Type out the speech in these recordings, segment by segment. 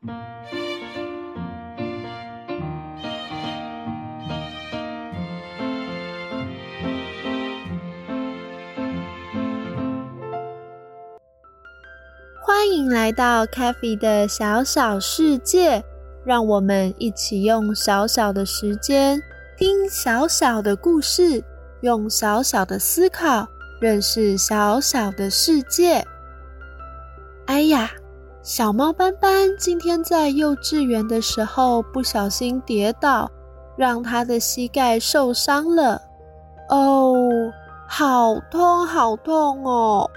欢迎来到 CaFi 的小小世界，让我们一起用小小的时间听小小的故事，用小小的思考认识小小的世界。哎呀，小猫斑斑今天在幼稚园的时候不小心跌倒，让它的膝盖受伤了。哦，好痛，好痛哦！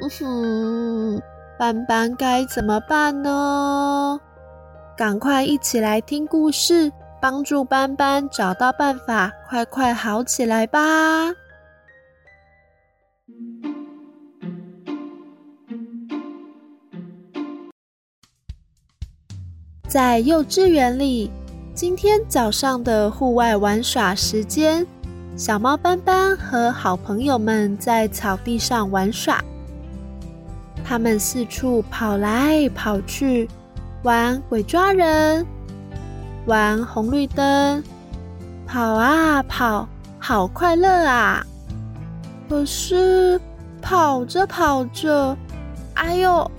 嗯哼。斑斑该怎么办呢？赶快一起来听故事，帮助斑斑找到办法，快快好起来吧！在幼稚园里，今天早上的户外玩耍时间，小猫斑斑和好朋友们在草地上玩耍。他们四处跑来跑去，玩鬼抓人，玩红绿灯，跑啊跑，好快乐啊！可是跑着跑着，哎呦，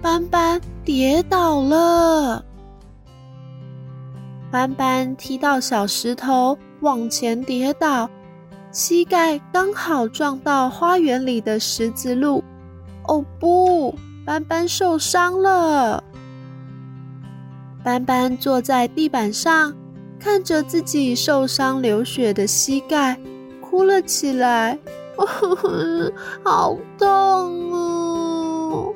斑斑跌倒了。斑斑踢到小石头，往前跌倒，膝盖刚好撞到花园里的石子路。哦不，斑斑受伤了。斑斑坐在地板上，看着自己受伤流血的膝盖，哭了起来。好痛哦！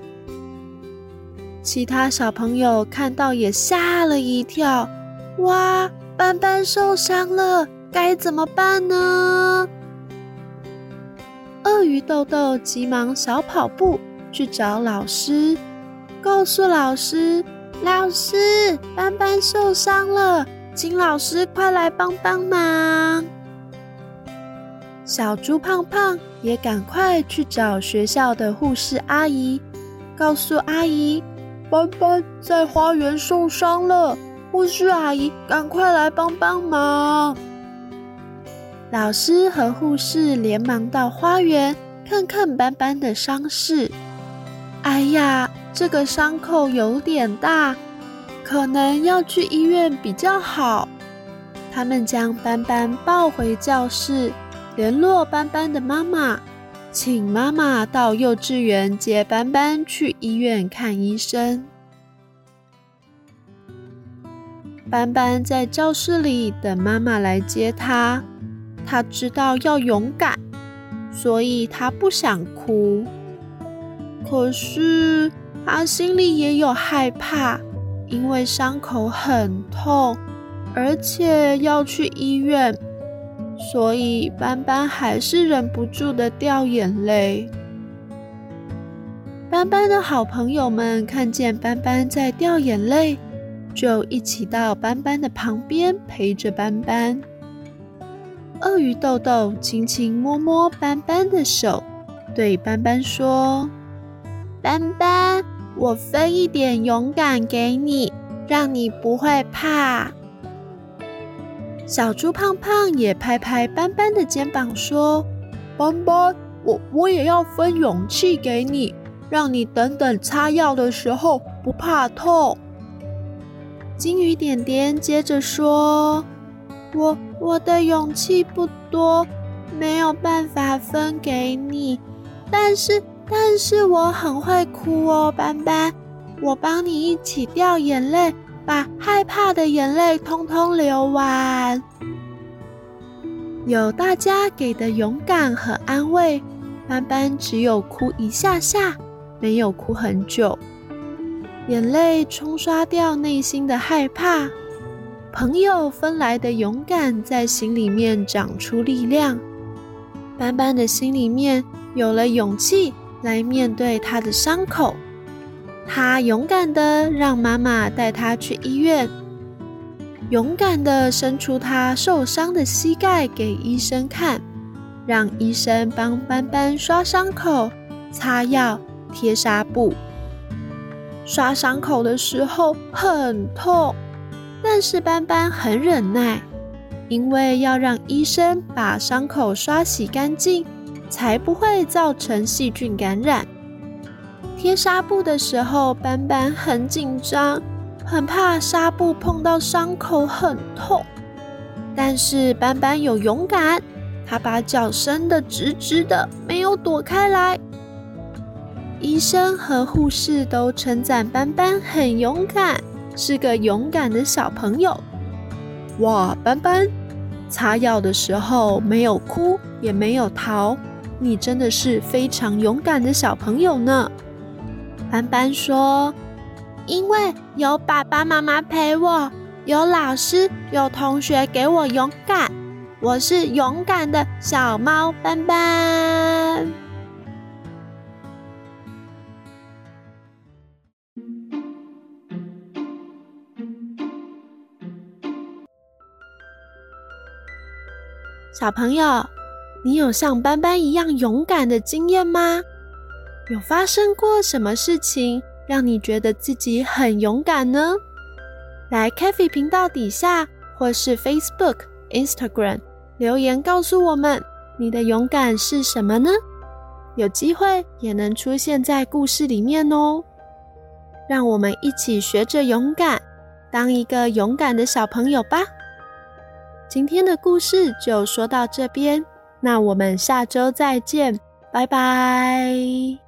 其他小朋友看到也吓了一跳。哇，斑斑受伤了，该怎么办呢？鳄鱼豆豆急忙小跑步去找老师，告诉老师：“老师，斑斑受伤了，请老师快来帮帮忙。”小猪胖胖也赶快去找学校的护士阿姨，告诉阿姨：“斑斑在花园受伤了，护士阿姨赶快来帮帮忙。”老师和护士连忙到花园看看斑斑的伤势。哎呀，这个伤口有点大，可能要去医院比较好。他们将斑斑抱回教室，联络斑斑的妈妈，请妈妈到幼稚园接斑斑去医院看医生。斑斑在教室里等妈妈来接他。他知道要勇敢，所以他不想哭。可是他心里也有害怕，因为伤口很痛，而且要去医院，所以斑斑还是忍不住的掉眼泪。斑斑的好朋友们看见斑斑在掉眼泪，就一起到斑斑的旁边陪着斑斑。鳄鱼豆豆轻轻摸摸斑斑的手，对斑斑说：“斑斑，我分一点勇敢给你，让你不会怕。”小猪胖胖也拍拍斑斑的肩膀说：“斑斑，我我也要分勇气给你，让你等等擦药的时候不怕痛。”金鱼点点接着说：“我。”我的勇气不多，没有办法分给你。但是，但是我很会哭哦，斑斑，我帮你一起掉眼泪，把害怕的眼泪通通流完。有大家给的勇敢和安慰，斑斑只有哭一下下，没有哭很久。眼泪冲刷掉内心的害怕。朋友分来的勇敢在心里面长出力量，斑斑的心里面有了勇气来面对他的伤口。他勇敢地让妈妈带他去医院。勇敢地伸出他受伤的膝盖给医生看，让医生帮斑斑刷伤口、擦药、贴纱布。刷伤口的时候很痛，但是斑斑很忍耐，因为要让医生把伤口刷洗干净，才不会造成细菌感染。贴纱布的时候，斑斑很紧张。很怕纱布碰到伤口很痛，但是斑斑有勇敢，他把脚伸得直直的，没有躲开来。医生和护士都称赞斑斑很勇敢，是个勇敢的小朋友。哇，斑斑，擦药的时候没有哭，也没有逃，你真的是非常勇敢的小朋友呢。斑斑说。因为有爸爸妈妈陪我，有老师，有同学给我勇敢，我是勇敢的小猫斑斑。小朋友，你有像斑斑一样勇敢的经验吗？有发生过什么事情？让你觉得自己很勇敢呢？来 CaFi 频道底下或是 Facebook、Instagram 留言告诉我们你的勇敢是什么呢？有机会也能出现在故事里面哦。让我们一起学着勇敢，当一个勇敢的小朋友吧。今天的故事就说到这边，那我们下周再见，拜拜。